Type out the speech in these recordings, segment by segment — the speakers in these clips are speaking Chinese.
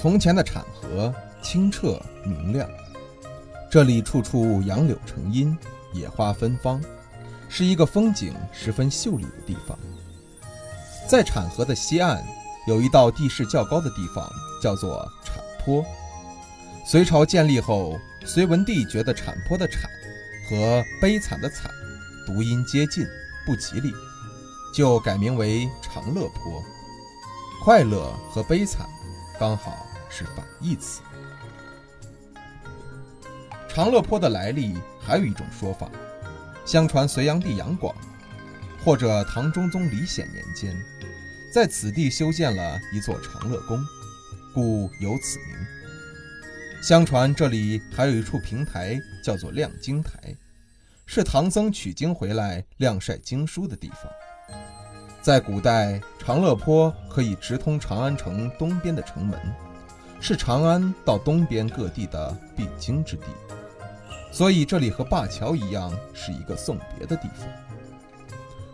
从前的产河清澈明亮，这里处处杨柳成荫，野花芬芳，是一个风景十分秀丽的地方。在产河的西岸，有一道地势较高的地方，叫做产坡。隋朝建立后，隋文帝觉得产坡的“产”和悲惨的“惨”读音接近，不吉利，就改名为长乐坡。快乐和悲惨，刚好。是反义词。长乐坡的来历还有一种说法，相传隋炀帝杨广或者唐中宗李显年间，在此地修建了一座长乐宫，故有此名。相传这里还有一处平台，叫做亮经台，是唐僧取经回来晾晒经书的地方。在古代，长乐坡可以直通长安城东边的城门。是长安到东边各地的必经之地，所以这里和灞桥一样，是一个送别的地方。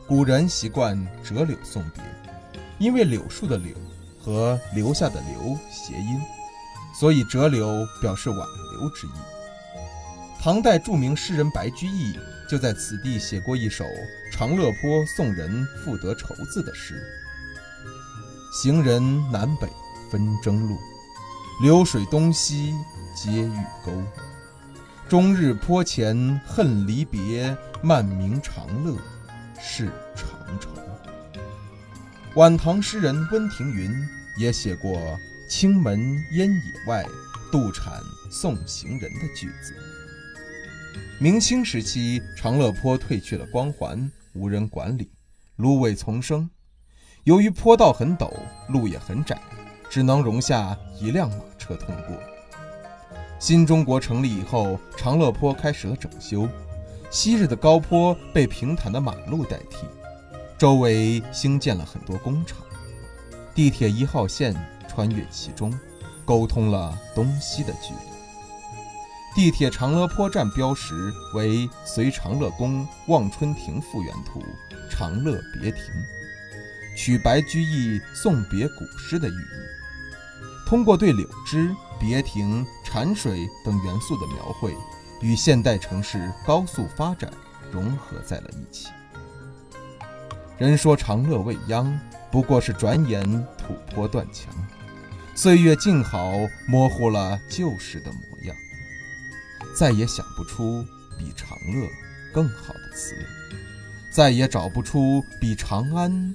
古人习惯折柳送别，因为柳树的“柳”和留下的“留”谐音，所以折柳表示挽留之意。唐代著名诗人白居易就在此地写过一首《长乐坡送人赋得愁字》的诗：“行人南北分争路。”流水东西皆欲钩，终日坡前恨离别，漫名长乐是长愁。晚唐诗人温庭筠也写过“青门烟野外，渡产送行人”的句子。明清时期，长乐坡褪去了光环，无人管理，芦苇丛生。由于坡道很陡，路也很窄。只能容下一辆马车通过。新中国成立以后，长乐坡开始了整修，昔日的高坡被平坦的马路代替，周围兴建了很多工厂，地铁一号线穿越其中，沟通了东西的距离。地铁长乐坡站标识为“隋长乐宫望春亭复原图”，长乐别亭，取白居易送别古诗的寓意。通过对柳枝、别亭、潺水等元素的描绘，与现代城市高速发展融合在了一起。人说长乐未央，不过是转眼土坡断墙，岁月静好，模糊了旧时的模样，再也想不出比长乐更好的词，再也找不出比长安